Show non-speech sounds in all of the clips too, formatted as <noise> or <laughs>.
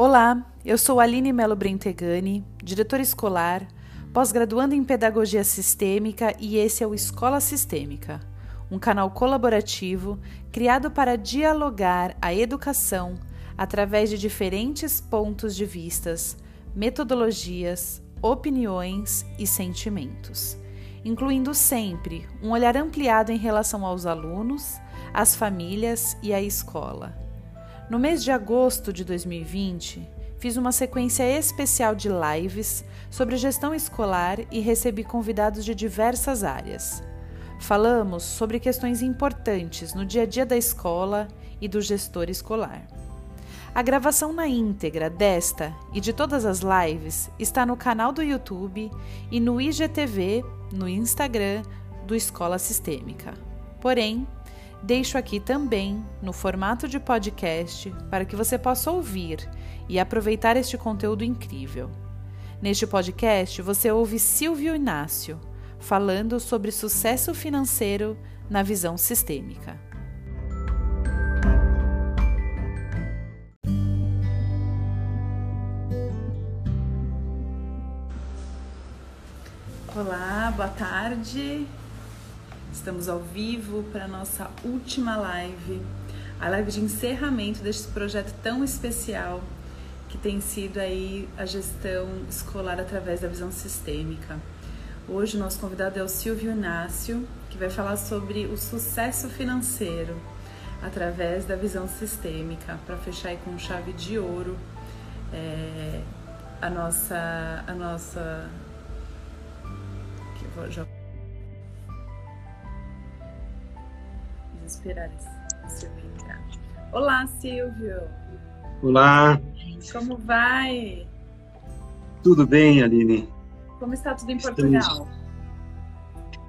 Olá, eu sou Aline Melo Brentegani, diretora escolar, pós-graduando em Pedagogia Sistêmica e esse é o Escola Sistêmica, um canal colaborativo criado para dialogar a educação através de diferentes pontos de vistas, metodologias, opiniões e sentimentos, incluindo sempre um olhar ampliado em relação aos alunos, às famílias e à escola. No mês de agosto de 2020, fiz uma sequência especial de lives sobre gestão escolar e recebi convidados de diversas áreas. Falamos sobre questões importantes no dia a dia da escola e do gestor escolar. A gravação na íntegra desta e de todas as lives está no canal do YouTube e no IGTV, no Instagram do Escola Sistêmica. Porém, deixo aqui também no formato de podcast para que você possa ouvir e aproveitar este conteúdo incrível. Neste podcast, você ouve Silvio Inácio falando sobre sucesso financeiro na visão sistêmica. Olá, boa tarde. Estamos ao vivo para a nossa última live, a live de encerramento deste projeto tão especial que tem sido aí a gestão escolar através da visão sistêmica. Hoje o nosso convidado é o Silvio Inácio, que vai falar sobre o sucesso financeiro através da visão sistêmica, para fechar aí com chave de ouro é, a nossa a nossa já. Vamos esperar o Silvio entrar. Olá, Silvio. Olá. Como vai? Tudo bem, Aline? Como está tudo em Estamos... Portugal?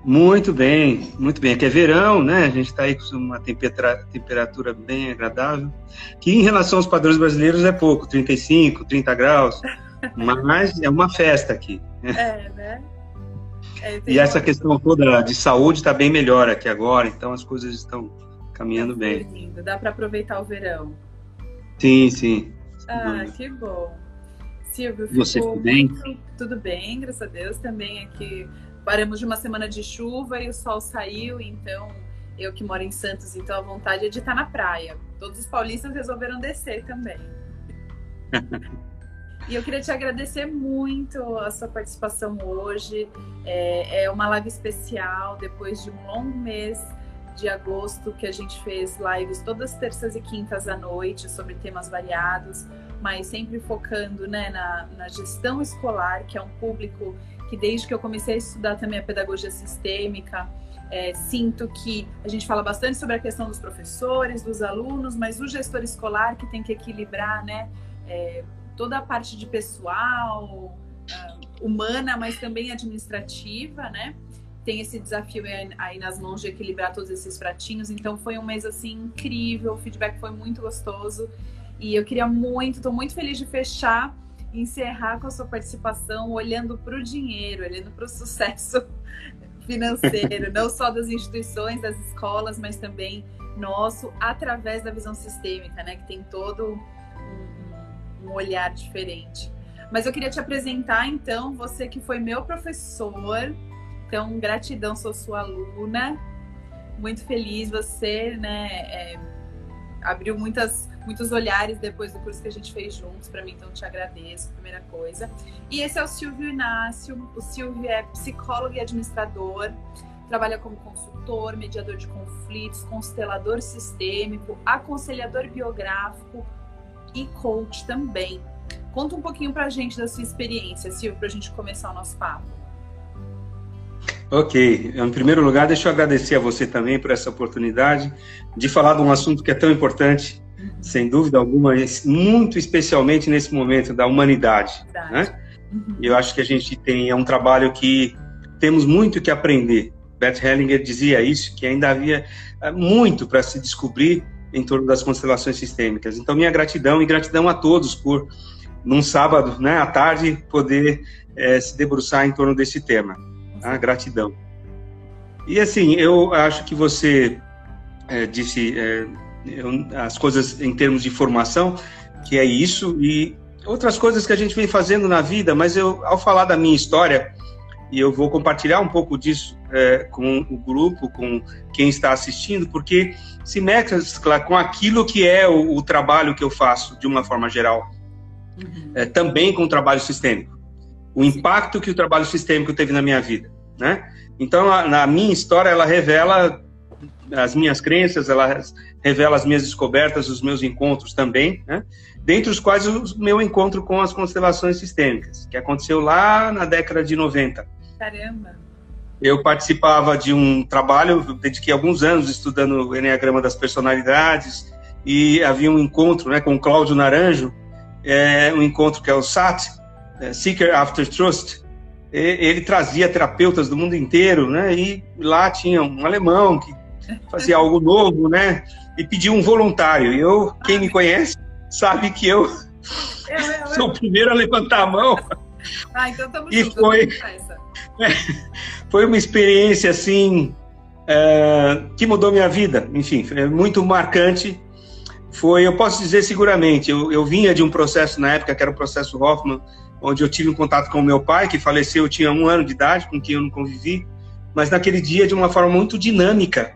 Muito bem, muito bem. Aqui é verão, né? A gente está aí com uma temperatura, temperatura bem agradável, que em relação aos padrões brasileiros é pouco, 35, 30 graus, <laughs> mas é uma festa aqui. É, né? É, e essa questão toda de saúde está bem melhor aqui agora, então as coisas estão caminhando tá bem. Lindo. Dá para aproveitar o verão. Sim, sim. Ah, que bom. Silvio, Você tudo bem? Tudo bem, graças a Deus. Também aqui paramos de uma semana de chuva e o sol saiu, então eu que moro em Santos, então a vontade é de estar na praia. Todos os paulistas resolveram descer também. <laughs> E eu queria te agradecer muito a sua participação hoje. É, é, uma live especial, depois de um longo mês de agosto, que a gente fez lives todas terças e quintas à noite sobre temas variados, mas sempre focando né, na, na gestão escolar, que é um público que desde que eu comecei a estudar também a pedagogia sistêmica, é, sinto que a gente fala bastante sobre a questão dos professores, dos alunos, mas o gestor escolar que tem que equilibrar, né? É, toda a parte de pessoal, uh, humana, mas também administrativa, né? Tem esse desafio aí nas mãos de equilibrar todos esses pratinhos. Então foi um mês assim incrível, o feedback foi muito gostoso. E eu queria muito, estou muito feliz de fechar e encerrar com a sua participação olhando para o dinheiro, olhando para o sucesso <laughs> financeiro, não só das instituições, das escolas, mas também nosso, através da visão sistêmica, né? Que tem todo um olhar diferente. Mas eu queria te apresentar, então, você que foi meu professor. Então, gratidão, sou sua aluna. Muito feliz, você, né, é, abriu muitas, muitos olhares depois do curso que a gente fez juntos para mim, então te agradeço, primeira coisa. E esse é o Silvio Inácio. O Silvio é psicólogo e administrador, trabalha como consultor, mediador de conflitos, constelador sistêmico, aconselhador biográfico, e coach também. Conta um pouquinho para a gente da sua experiência, Silvio, para a gente começar o nosso papo. Ok. Em primeiro lugar, deixa eu agradecer a você também por essa oportunidade de falar de um assunto que é tão importante, uhum. sem dúvida alguma, muito especialmente nesse momento da humanidade. Né? Uhum. Eu acho que a gente tem é um trabalho que temos muito que aprender. Bert Hellinger dizia isso, que ainda havia eh, muito para se descobrir em torno das constelações sistêmicas. Então, minha gratidão e gratidão a todos por, num sábado, né, à tarde, poder é, se debruçar em torno desse tema. Tá? Gratidão. E assim, eu acho que você é, disse é, as coisas em termos de formação. que é isso e outras coisas que a gente vem fazendo na vida, mas eu, ao falar da minha história, e eu vou compartilhar um pouco disso é, com o grupo, com quem está assistindo, porque se mescla com aquilo que é o, o trabalho que eu faço de uma forma geral, uhum. é, também com o trabalho sistêmico, o impacto que o trabalho sistêmico teve na minha vida, né? Então, a, na minha história, ela revela as minhas crenças, ela revela as minhas descobertas, os meus encontros também, né? dentre os quais o meu encontro com as constelações sistêmicas, que aconteceu lá na década de 90. Caramba! Eu participava de um trabalho, dediquei alguns anos estudando o Enneagrama das Personalidades, e havia um encontro né, com o Cláudio Naranjo, é, um encontro que é o SAT, é, Seeker After Trust. E, ele trazia terapeutas do mundo inteiro, né, e lá tinha um alemão que fazia algo novo, né, e pediu um voluntário. E eu, quem me conhece, sabe que eu, eu, eu, eu. sou o primeiro a levantar a mão. Ah, então estamos e foi, <laughs> foi uma experiência assim é, que mudou minha vida. Enfim, é muito marcante. Foi, eu posso dizer seguramente, eu, eu vinha de um processo na época que era o processo Hoffman, onde eu tive um contato com o meu pai, que faleceu, eu tinha um ano de idade, com quem eu não convivi, mas naquele dia, de uma forma muito dinâmica,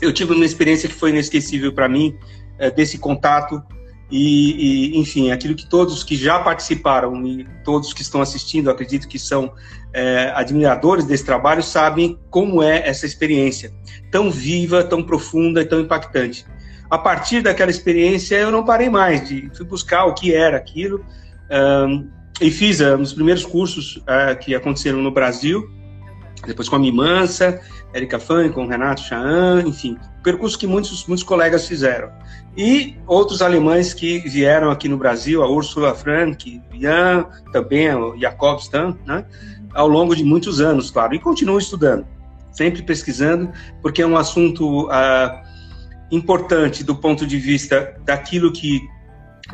eu tive uma experiência que foi inesquecível para mim, é, desse contato e, e, enfim, aquilo que todos que já participaram e todos que estão assistindo, acredito que são é, admiradores desse trabalho, sabem como é essa experiência tão viva, tão profunda e tão impactante. A partir daquela experiência, eu não parei mais de fui buscar o que era aquilo um, e fiz um dos primeiros cursos uh, que aconteceram no Brasil, depois com a Mimansa, Erika Fan, com Renato Chaan, enfim, percurso que muitos, muitos colegas fizeram. E outros alemães que vieram aqui no Brasil, a Ursula Frank, Jan, também o Jakob Stan, né? ao longo de muitos anos, claro, e continuo estudando, sempre pesquisando, porque é um assunto uh, importante do ponto de vista daquilo que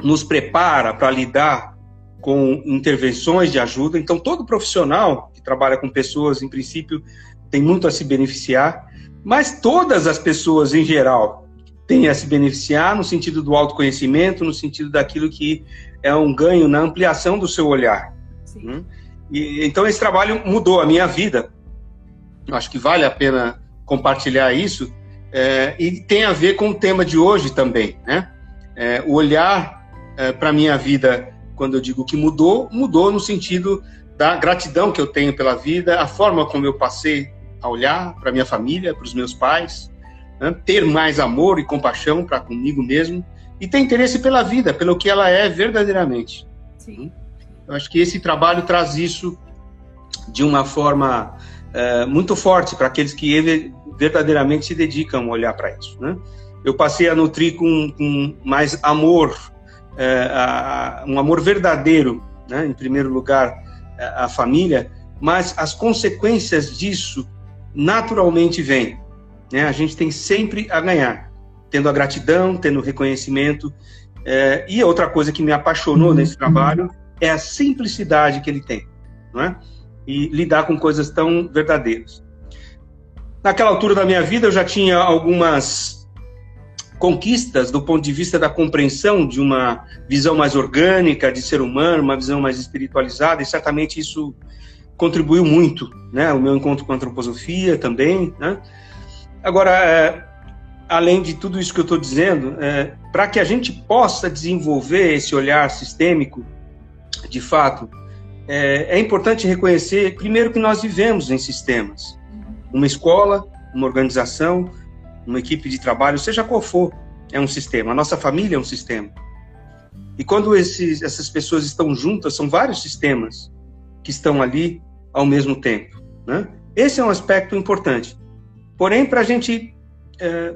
nos prepara para lidar com intervenções de ajuda. Então, todo profissional que trabalha com pessoas, em princípio, tem muito a se beneficiar, mas todas as pessoas em geral têm a se beneficiar no sentido do autoconhecimento, no sentido daquilo que é um ganho na ampliação do seu olhar. Hum? E, então esse trabalho mudou a minha vida. Acho que vale a pena compartilhar isso é, e tem a ver com o tema de hoje também, né? É, o olhar é, para a minha vida, quando eu digo que mudou, mudou no sentido da gratidão que eu tenho pela vida, a forma como eu passei a olhar para minha família, para os meus pais, né? ter mais amor e compaixão para comigo mesmo e ter interesse pela vida, pelo que ela é verdadeiramente. Sim. Eu acho que esse trabalho traz isso de uma forma é, muito forte para aqueles que verdadeiramente se dedicam a olhar para isso. Né? Eu passei a nutrir com, com mais amor, é, a, um amor verdadeiro, né? em primeiro lugar, a família, mas as consequências disso naturalmente vêm. Né? A gente tem sempre a ganhar, tendo a gratidão, tendo o reconhecimento. É, e outra coisa que me apaixonou nesse trabalho é a simplicidade que ele tem, não é? E lidar com coisas tão verdadeiras. Naquela altura da minha vida, eu já tinha algumas conquistas do ponto de vista da compreensão de uma visão mais orgânica de ser humano, uma visão mais espiritualizada, e certamente isso contribuiu muito, né? O meu encontro com a antroposofia também, né? Agora, é, além de tudo isso que eu estou dizendo, é, para que a gente possa desenvolver esse olhar sistêmico, de fato, é, é, importante reconhecer, primeiro, que nós vivemos em sistemas. Uma escola, uma organização, uma equipe de trabalho, seja qual for, é um sistema. A nossa família é um sistema. E quando esses, essas pessoas estão juntas, são vários sistemas que estão ali ao mesmo tempo. Né? Esse é um aspecto importante. Porém, para a gente é,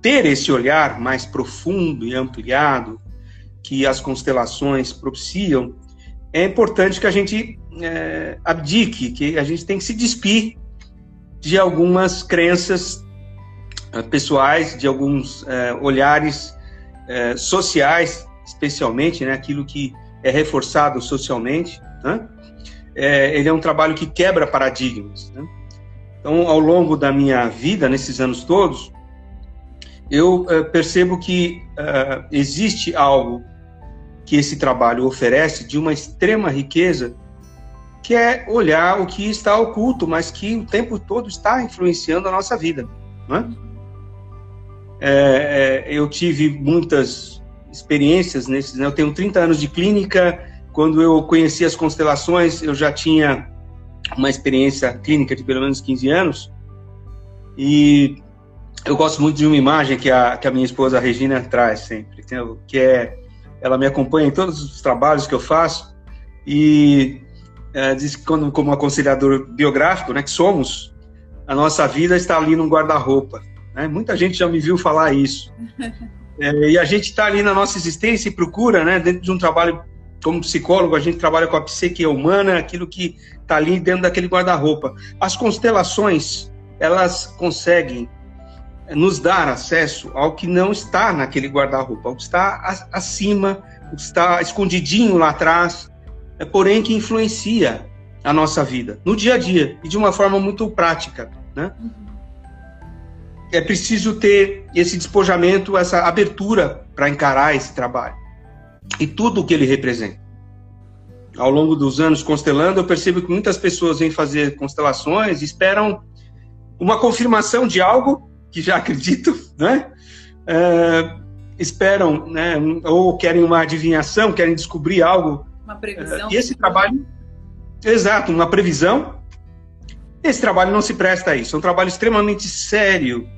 ter esse olhar mais profundo e ampliado que as constelações propiciam, é importante que a gente é, abdique, que a gente tem que se despir de algumas crenças é, pessoais, de alguns é, olhares é, sociais, especialmente, né, aquilo que é reforçado socialmente. Né? É, ele é um trabalho que quebra paradigmas. Né? Então, ao longo da minha vida, nesses anos todos, eu uh, percebo que uh, existe algo que esse trabalho oferece de uma extrema riqueza, que é olhar o que está oculto, mas que o tempo todo está influenciando a nossa vida. Não é? É, é, eu tive muitas experiências nesses. Né? Eu tenho 30 anos de clínica. Quando eu conheci as constelações, eu já tinha uma experiência clínica de pelo menos 15 anos. E eu gosto muito de uma imagem que a, que a minha esposa Regina traz sempre, que é ela me acompanha em todos os trabalhos que eu faço e é, diz que quando como aconselhador biográfico, né, que somos, a nossa vida está ali num guarda-roupa. Né? Muita gente já me viu falar isso. <laughs> É, e a gente está ali na nossa existência e procura, né, dentro de um trabalho como psicólogo, a gente trabalha com a psique humana, aquilo que está ali dentro daquele guarda-roupa. As constelações, elas conseguem nos dar acesso ao que não está naquele guarda-roupa, ao que está acima, o que está escondidinho lá atrás, é, porém que influencia a nossa vida no dia a dia e de uma forma muito prática, né? É preciso ter esse despojamento, essa abertura para encarar esse trabalho e tudo o que ele representa. Ao longo dos anos constelando, eu percebo que muitas pessoas vêm fazer constelações e esperam uma confirmação de algo que já <laughs> acreditam, né? É, esperam, né? Ou querem uma adivinhação, querem descobrir algo. Uma previsão. É, e esse trabalho, exato, uma previsão. Esse trabalho não se presta a isso. É um trabalho extremamente sério,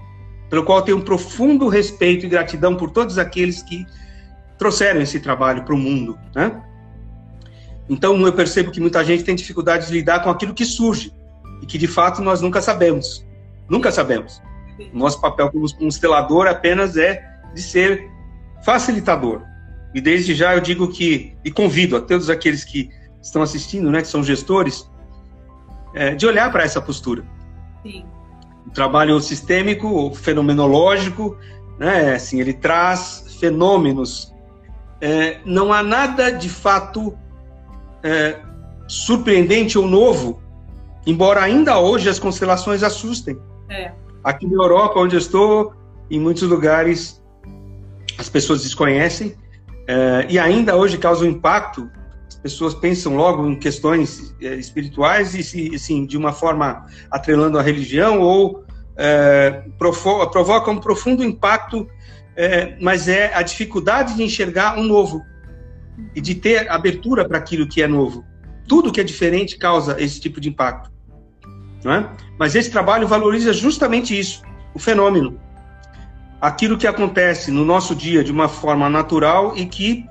pelo qual tenho um profundo respeito e gratidão por todos aqueles que trouxeram esse trabalho para o mundo, né? Então eu percebo que muita gente tem dificuldade de lidar com aquilo que surge e que de fato nós nunca sabemos. Nunca sabemos. Nosso papel como constelador apenas é de ser facilitador. E desde já eu digo que, e convido a todos aqueles que estão assistindo, né, que são gestores, é, de olhar para essa postura. Sim. O trabalho sistêmico, fenomenológico, né, assim, ele traz fenômenos. É, não há nada de fato é, surpreendente ou novo, embora ainda hoje as constelações assustem. É. Aqui na Europa, onde eu estou, em muitos lugares as pessoas desconhecem uh, e ainda hoje causa um impacto. As pessoas pensam logo em questões uh, espirituais e, assim, de uma forma atrelando a religião ou uh, provo provoca um profundo impacto, mas é a dificuldade de enxergar um novo e de ter abertura para aquilo que é novo. Tudo que é diferente causa esse tipo de impacto. Não é? Mas esse trabalho valoriza justamente isso, o fenômeno. Aquilo que acontece no nosso dia de uma forma natural e que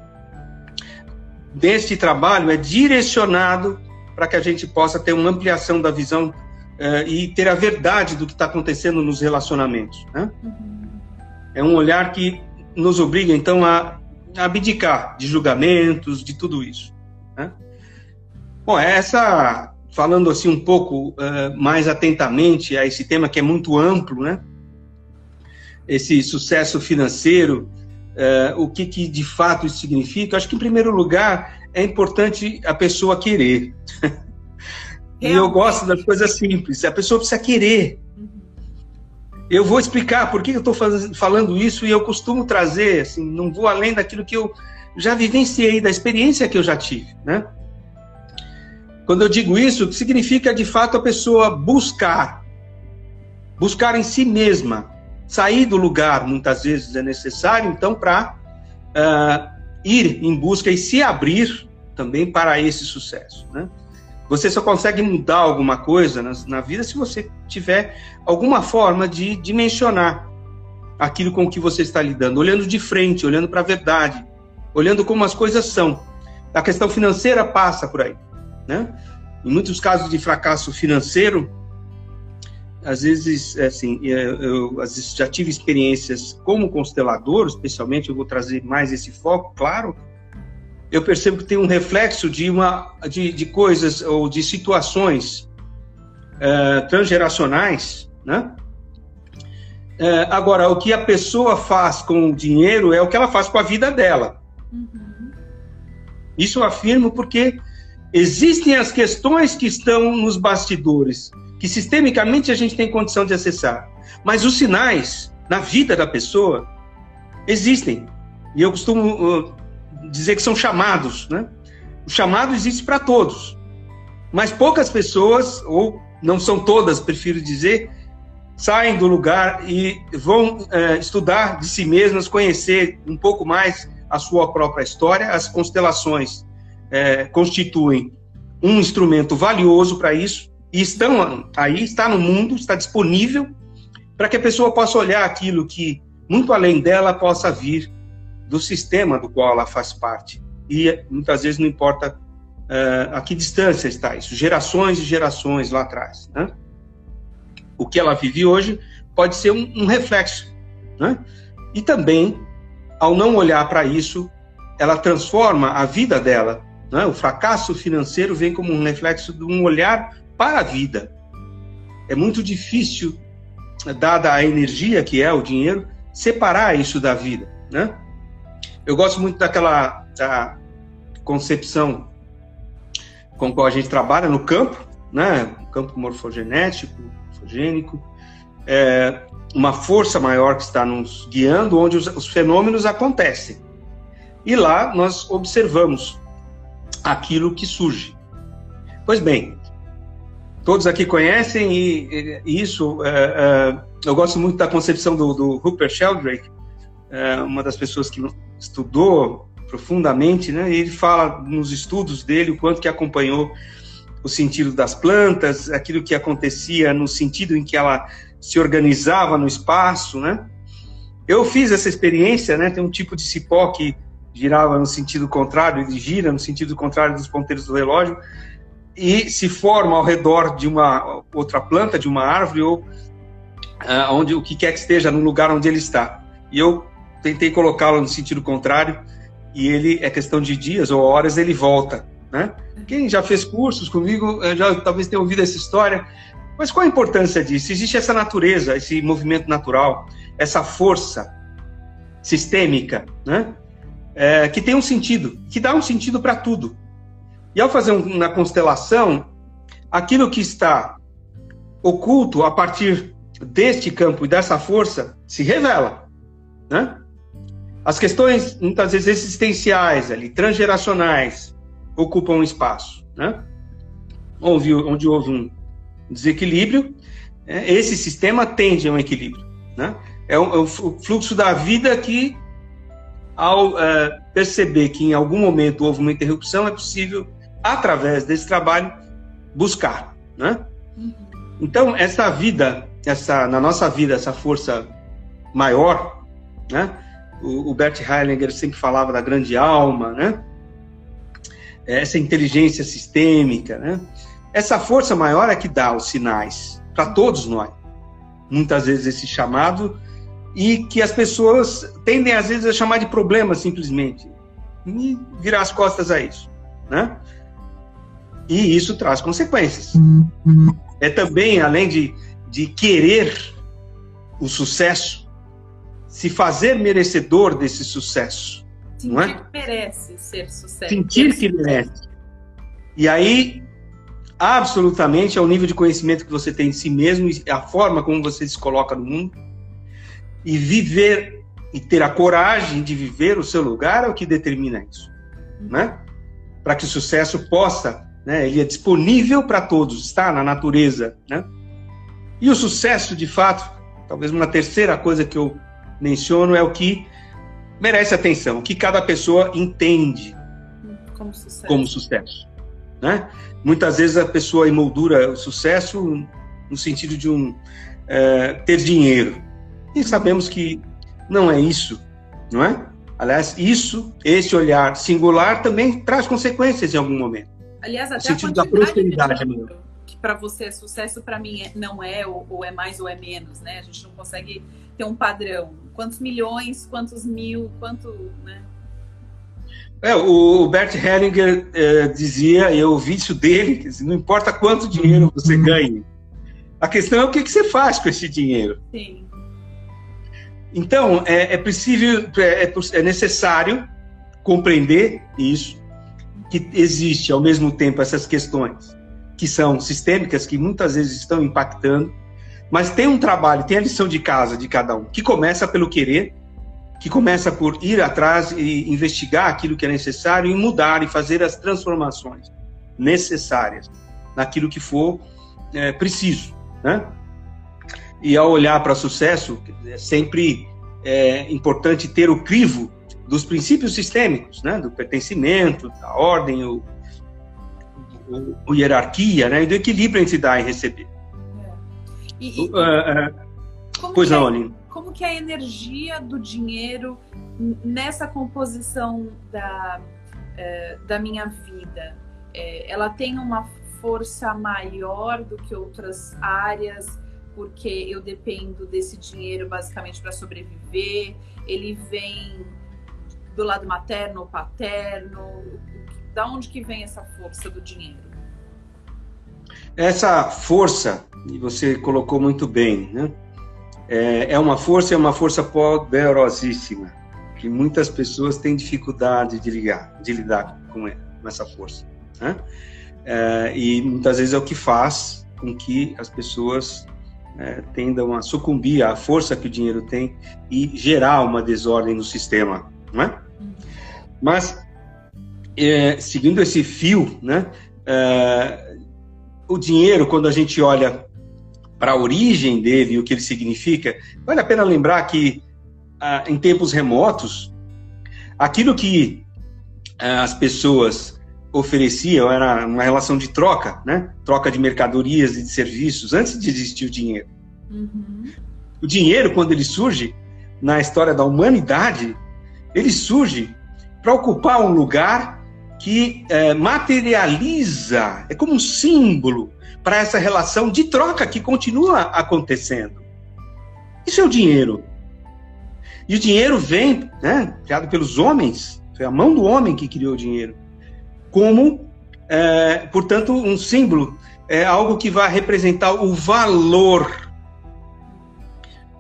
deste trabalho é direcionado para que a gente possa ter uma ampliação da visão uh, e ter a verdade do que está acontecendo nos relacionamentos. Né? Uhum. É um olhar que nos obriga, então, a, abdicar de julgamentos, de tudo isso. Né? Bom, essa falando assim um pouco uh, mais atentamente a esse tema que é muito amplo, né? Esse sucesso financeiro, uh, o que, que de fato isso significa? Acho que em primeiro lugar é importante a pessoa querer. <laughs> e eu gosto das coisas simples. A pessoa precisa querer. Eu vou explicar por que eu estou falando isso e eu costumo trazer, assim, não vou além daquilo que eu já vivenciei, da experiência que eu já tive, né? Quando eu digo isso, significa de fato a pessoa buscar, buscar em si mesma, sair do lugar, muitas vezes é necessário, então, para uh, ah, ir em busca e se abrir também para esse sucesso. Né? Você só consegue mudar alguma coisa na, na vida se você tiver alguma forma de dimensionar aquilo com que você está lidando, olhando de frente, olhando para a verdade, olhando como as coisas são. A questão financeira passa por aí. Né? Em muitos casos de fracasso financeiro, às vezes, é assim, é, eu, às vezes já tive experiências como constelador, especialmente, eu vou trazer mais esse foco, claro. Eu percebo que tem um reflexo de uma de, de coisas ou de situações é, transgeracionais, né? É, agora, o que a pessoa faz com o dinheiro é o que ela faz com a vida dela. Uhum. Isso eu afirmo porque Existem as questões que estão nos bastidores, que sistemicamente a gente tem condição de acessar. Mas os sinais na vida da pessoa existem. E eu costumo uh, dizer que são chamados, né? O chamado existe para todos, mas poucas pessoas, ou não são todas, prefiro dizer, saem do lugar e vão é, estudar de si mesmas, conhecer um pouco mais a sua própria história. As constelações é, constituem um instrumento valioso para isso e estão aí, está no mundo, está disponível para que a pessoa possa olhar aquilo que muito além dela possa vir do sistema do qual ela faz parte. E muitas vezes não importa uh, a que distância está isso, gerações e gerações lá atrás. Né? O que ela vive hoje pode ser um, um reflexo. Né? E também, ao não olhar para isso, ela transforma a vida dela. Né? O fracasso financeiro vem como um reflexo de um olhar para a vida. É muito difícil, dada a energia que é o dinheiro, separar isso da vida. Né? Eu gosto muito daquela da concepção com qual a gente trabalha no campo, né? campo morfogenético, morfogênico, é uma força maior que está nos guiando, onde os, os fenômenos acontecem. E lá nós observamos aquilo que surge. Pois bem, todos aqui conhecem e, e isso, é, é, eu gosto muito da concepção do, do Rupert Sheldrake, é, uma das pessoas que estudou profundamente, né? Ele fala nos estudos dele o quanto que acompanhou o sentido das plantas, aquilo que acontecia no sentido em que ela se organizava no espaço, né? Eu fiz essa experiência, né? Tem um tipo de cipó que girava no sentido contrário, ele gira no sentido contrário dos ponteiros do relógio e se forma ao redor de uma outra planta, de uma árvore ou uh, onde o que quer que esteja no lugar onde ele está. E eu tentei colocá-lo no sentido contrário e ele é questão de dias ou horas ele volta, né? Quem já fez cursos comigo eh, já talvez tenha ouvido essa história. Mas qual a importância disso? Existe essa natureza, esse movimento natural, essa força sistêmica, né? É, que tem um sentido, que dá um sentido para tudo. E ao fazer uma constelação, aquilo que está oculto a partir deste campo e dessa força se revela, né? As questões, muitas vezes, existenciais, ali, transgeracionais, ocupam um espaço. Né? Onde, onde houve um desequilíbrio, é, esse sistema tende a um equilíbrio. Né? É, o, é o fluxo da vida que, ao é, perceber que em algum momento houve uma interrupção, é possível, através desse trabalho, buscar. Né? Uhum. Então, essa vida, essa, na nossa vida, essa força maior, né? O, Bert Hellinger sempre falava da grande alma, né? Essa inteligência sistêmica, né? Essa força maior é que dá os sinais para todos nós. Muitas vezes esse chamado e que as pessoas tendem às vezes a chamar de problema simplesmente e virar as costas a isso, né? E isso traz consequências. É também, além de, de querer o sucesso, se fazer merecedor desse sucesso. Sentir não é? que merece ser sucesso. Sentir que merece. E aí, absolutamente, é o nível de conhecimento que você tem de si mesmo e a forma como você se coloca no mundo. E viver e ter a coragem de viver o seu lugar é o que determina isso, né? Para que o sucesso possa, né? Ele é disponível para todos, está na natureza, né? E o sucesso, de fato, talvez uma terceira coisa que eu menciono é o que merece atenção, o que cada pessoa entende como sucesso. Como sucesso né? Muitas vezes a pessoa emoldura o sucesso no sentido de um é, ter dinheiro. E sabemos que não é isso, não é? Aliás, isso, esse olhar singular também traz consequências em algum momento. Aliás, até no sentido da prosperidade. Que para você é sucesso, para mim é, não é, ou, ou é mais ou é menos, né? A gente não consegue ter um padrão. Quantos milhões, quantos mil, quanto, né? É, o Bert Hellinger é, dizia, e eu ouvi isso dele, que não importa quanto dinheiro você uhum. ganhe, a questão é o que, que você faz com esse dinheiro. Sim. Então, é, é possível, é, é, é necessário compreender isso, que existe ao mesmo tempo essas questões que são sistêmicas, que muitas vezes estão impactando mas tem um trabalho, tem a lição de casa de cada um, que começa pelo querer, que começa por ir atrás e investigar aquilo que é necessário e mudar e fazer as transformações necessárias naquilo que for é, preciso, né? E ao olhar para sucesso, é sempre é importante ter o crivo dos princípios sistêmicos, né? Do pertencimento, da ordem, o, o, o hierarquia, né? E do equilíbrio entre dar e receber. É. E, e, uh, uh, pois não, é. Como que é a energia do dinheiro nessa composição da, da minha vida? É, ela tem uma força maior do que outras áreas, porque eu dependo desse dinheiro basicamente para sobreviver. Ele vem do lado materno ou paterno. Da onde que vem essa força do dinheiro? Essa força, e você colocou muito bem, né? É, é uma força, é uma força poderosíssima, que muitas pessoas têm dificuldade de ligar, de lidar com essa força. Né? É, e muitas vezes é o que faz com que as pessoas é, tendam a sucumbir à força que o dinheiro tem e gerar uma desordem no sistema, é? Mas é, seguindo esse fio, né? É, o dinheiro, quando a gente olha para a origem dele e o que ele significa, vale a pena lembrar que ah, em tempos remotos, aquilo que ah, as pessoas ofereciam era uma relação de troca, né? Troca de mercadorias e de serviços antes de existir o dinheiro. Uhum. O dinheiro, quando ele surge na história da humanidade, ele surge para ocupar um lugar que é, materializa, é como um símbolo para essa relação de troca que continua acontecendo. Isso é o dinheiro. E o dinheiro vem, né, criado pelos homens, foi a mão do homem que criou o dinheiro como, é, portanto, um símbolo, é algo que vai representar o valor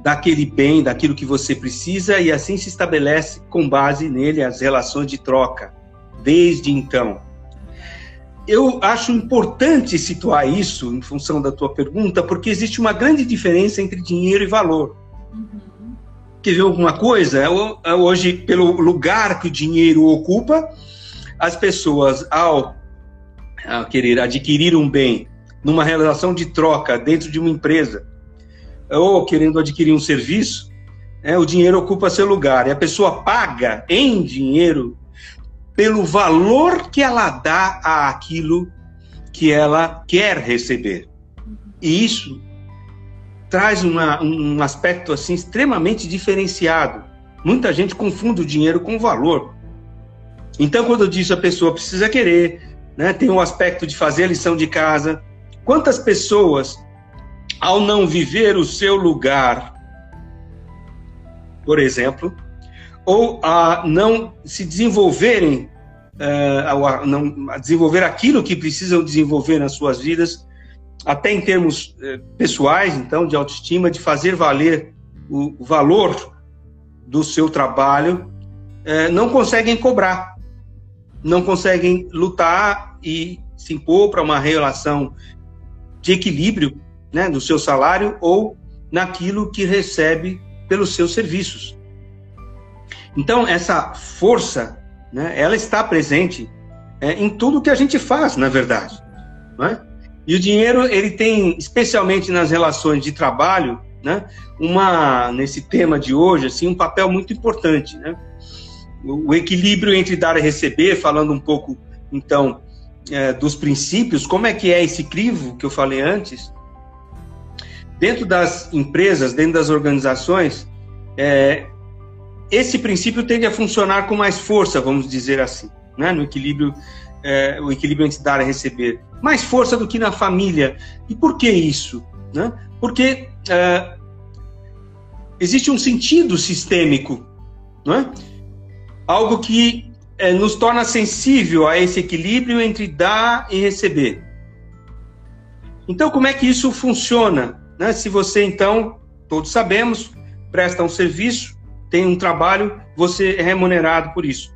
daquele bem, daquilo que você precisa, e assim se estabelece com base nele as relações de troca, desde então. Eu acho importante situar isso em função da tua pergunta, porque existe uma grande diferença entre dinheiro e valor. Uhum. Quer ver alguma coisa? Hoje, pelo lugar que o dinheiro ocupa, as pessoas, ao, ao querer adquirir um bem numa relação de troca dentro de uma empresa, ou querendo adquirir um serviço, é, o dinheiro ocupa seu lugar e a pessoa paga em dinheiro pelo valor que ela dá àquilo que ela quer receber. E isso traz uma, um aspecto assim extremamente diferenciado. Muita gente confunde o dinheiro com o valor. Então, quando eu disse a pessoa precisa querer, né, tem o um aspecto de fazer a lição de casa. Quantas pessoas, ao não viver o seu lugar, por exemplo, ou a não se desenvolverem, uh, a, não, a desenvolver aquilo que precisam desenvolver nas suas vidas, até em termos uh, pessoais, então, de autoestima, de fazer valer o, valor do seu trabalho, uh, não conseguem cobrar não conseguem lutar e se impor para uma relação de equilíbrio né, no seu salário ou naquilo que recebe pelos seus serviços. Então, essa força, né, ela está presente é, em tudo que a gente faz, na verdade. É? E o dinheiro, ele tem, especialmente nas relações de trabalho, né, uma, nesse tema de hoje, assim, um papel muito importante. Né? o equilíbrio entre dar e receber, falando um pouco, então, é, dos princípios, como é que é esse crivo que eu falei antes? Dentro das empresas, dentro das organizações, é, esse princípio tende a funcionar com mais força, vamos dizer assim, né? no equilíbrio, é, o equilíbrio entre dar e receber. Mais força do que na família. E por que isso? Né? Porque é, existe um sentido sistêmico, não é? algo que é, nos torna sensível a esse equilíbrio entre dar e receber. Então, como é que isso funciona? Né? Se você, então, todos sabemos, presta um serviço, tem um trabalho, você é remunerado por isso.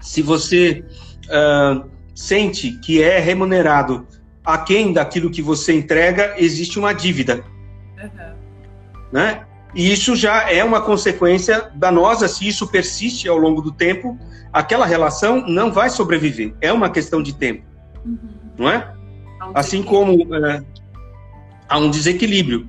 Se você uh, sente que é remunerado aquém daquilo que você entrega, existe uma dívida. Uhum. Né? E isso já é uma consequência danosa se isso persiste ao longo do tempo. Aquela relação não vai sobreviver. É uma questão de tempo, uhum. não é? Assim como é, há um desequilíbrio.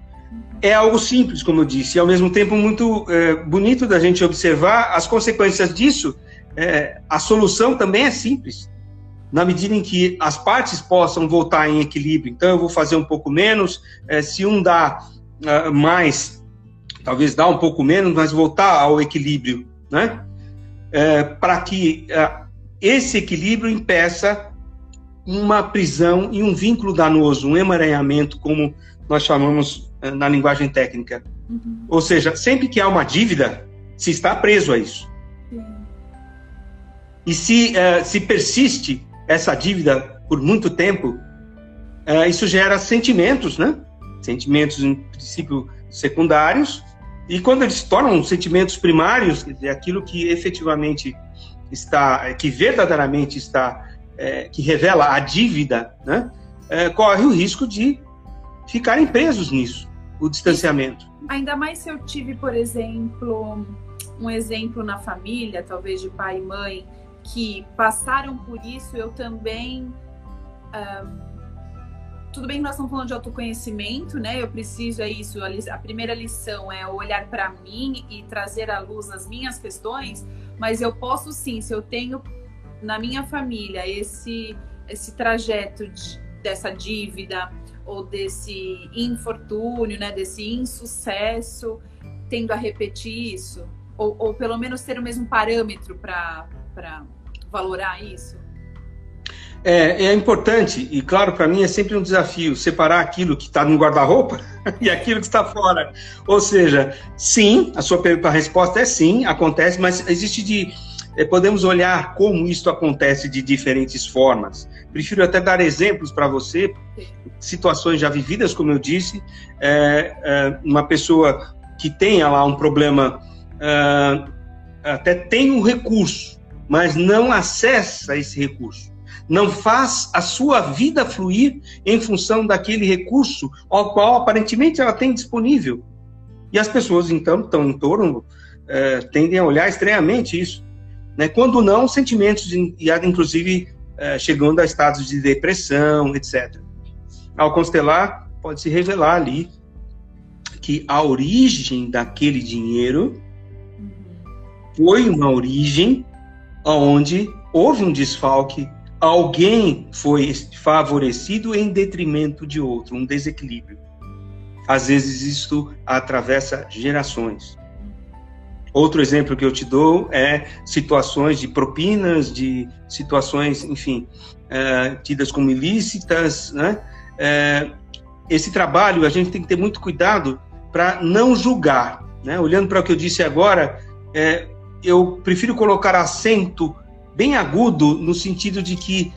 É algo simples, como eu disse, e ao mesmo tempo muito é, bonito da gente observar as consequências disso. É, a solução também é simples na medida em que as partes possam voltar em equilíbrio. Então, eu vou fazer um pouco menos, é, se um dá uh, mais, talvez dá um pouco menos, mas voltar ao equilíbrio, né? É, Para que uh, esse equilíbrio impeça uma prisão e um vínculo danoso, um emaranhamento, como nós chamamos na linguagem técnica. Uhum. Ou seja, sempre que há uma dívida, se está preso a isso. E se, se persiste essa dívida por muito tempo, uh, isso gera sentimentos, né? Sentimentos, em princípio, secundários, e quando eles se tornam sentimentos primários, quer dizer, aquilo que efetivamente está, que verdadeiramente está, é, que revela a dívida, né? É, corre o risco de ficarem presos nisso, o distanciamento. Ainda mais se eu tive, por exemplo, um exemplo na família, talvez de pai e mãe, que passaram por isso, eu também. tudo bem que nós estamos falando de autoconhecimento, né? Eu preciso, é isso. A, primeira lição é olhar para mim e trazer à luz as minhas questões, mas eu posso sim, se eu tenho na minha família esse, esse trajeto de, dessa dívida ou desse infortúnio, né? Desse insucesso, tendo a repetir isso, ou, ou pelo menos ter o mesmo parâmetro para valorar isso? É, é importante, e claro, para mim é sempre um desafio separar aquilo que está no guarda-roupa <laughs> e aquilo que está fora. Ou seja, sim, a sua a resposta é sim, acontece, mas existe de. É, podemos olhar como isso acontece de diferentes formas. Prefiro até dar exemplos para você, situações já vividas, como eu disse. É, é, uma pessoa que tenha lá um problema, é, até tem um recurso, mas não acessa esse recurso. Não faz a sua vida fluir em função daquele recurso ao qual aparentemente ela tem disponível. E as pessoas, então, estão em torno, é, tendem a olhar estranhamente isso. Né? Quando não, sentimentos, de, inclusive, é, chegando a estados de depressão, etc. Ao constelar, pode se revelar ali que a origem daquele dinheiro foi uma origem onde houve um desfalque, alguém foi favorecido em detrimento de outro, um desequilíbrio. Às vezes isso atravessa gerações. Outro exemplo que eu te dou é situações de propinas, de situações, enfim, é, tidas como ilícitas. Né? É, esse trabalho a gente tem que ter muito cuidado para não julgar. Né? Olhando para o que eu disse agora, é, eu prefiro colocar acento bem agudo no sentido de que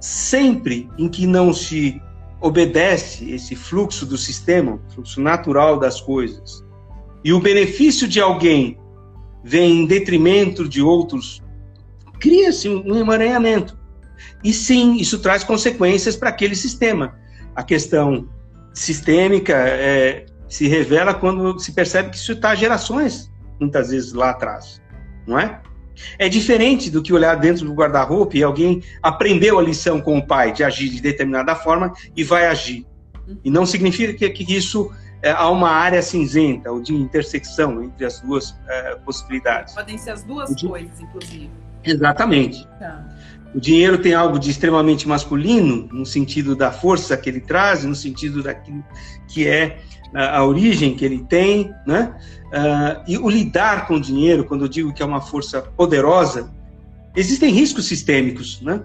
sempre em que não se obedece esse fluxo do sistema, fluxo natural das coisas, e o benefício de alguém vem em detrimento de outros, cria-se um emaranhamento. E sim, isso traz consequências para aquele sistema. A questão sistêmica é, se revela quando se percebe que isso está gerações muitas vezes lá atrás, não é? É diferente do que olhar dentro do guarda-roupa e alguém aprendeu a lição com o pai de agir de determinada forma e vai agir. E não significa que, que isso é, há uma área cinzenta ou de intersecção entre as duas é, possibilidades. Podem ser as duas coisas, inclusive. Exatamente. Tá. O dinheiro tem algo de extremamente masculino, no sentido da força que ele traz, no sentido daquilo que é a, a origem que ele tem, né? Uh, e o lidar com o dinheiro, quando eu digo que é uma força poderosa, existem riscos sistêmicos, né?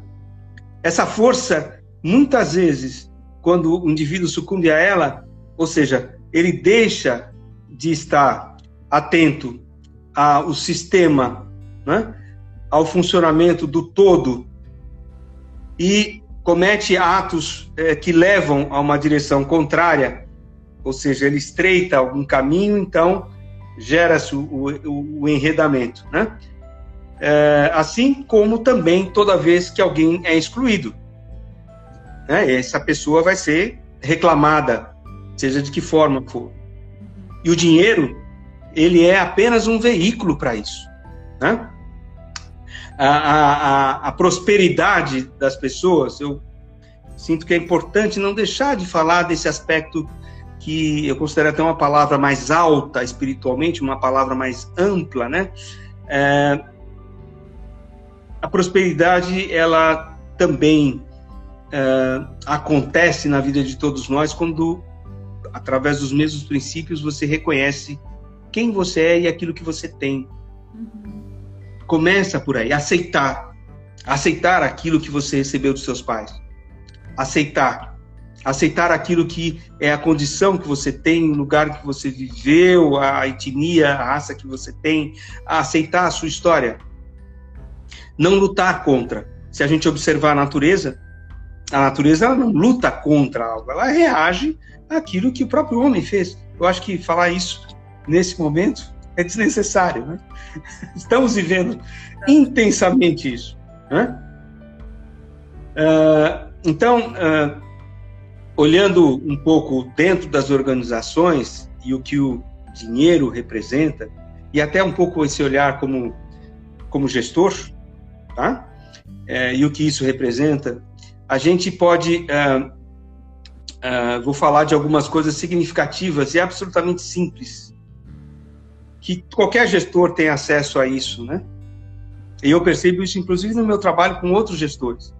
Essa força, muitas vezes, quando o indivíduo sucumbe a ela, ou seja, ele deixa de estar atento ao sistema, né? ao funcionamento do todo e comete atos é, que levam a uma direção contrária, ou seja, ele estreita algum caminho, então gera-se o, o, o, enredamento, né? É, assim como também toda vez que alguém é excluído, né? Essa pessoa vai ser reclamada, seja de que forma for. E o dinheiro, ele é apenas um veículo para isso. Né? A, a, a, prosperidade das pessoas, eu sinto que é importante não deixar de falar desse aspecto que eu considero até uma palavra mais alta espiritualmente, uma palavra mais ampla, né? É, a prosperidade, ela também é, acontece na vida de todos nós quando, através dos mesmos princípios, você reconhece quem você é e aquilo que você tem. Uhum. Começa por aí, aceitar. Aceitar aquilo que você recebeu dos seus pais. Aceitar. Aceitar aquilo que é a condição que você tem, o lugar que você viveu, a etnia, a raça que você tem. Aceitar a sua história. Não lutar contra. Se a gente observar a natureza, a natureza não luta contra algo, ela reage àquilo que o próprio homem fez. Eu acho que falar isso nesse momento é desnecessário. Né? <laughs> Estamos vivendo intensamente isso. Né? Uh, então, uh, olhando um pouco dentro das organizações e o que o dinheiro representa, e até um pouco esse olhar como, como gestor, tá? É, e o que isso representa, a gente pode. Uh, uh, vou falar de algumas coisas significativas e absolutamente simples, que qualquer gestor tem acesso a isso, né? E eu percebo isso, inclusive, no meu trabalho com outros gestores.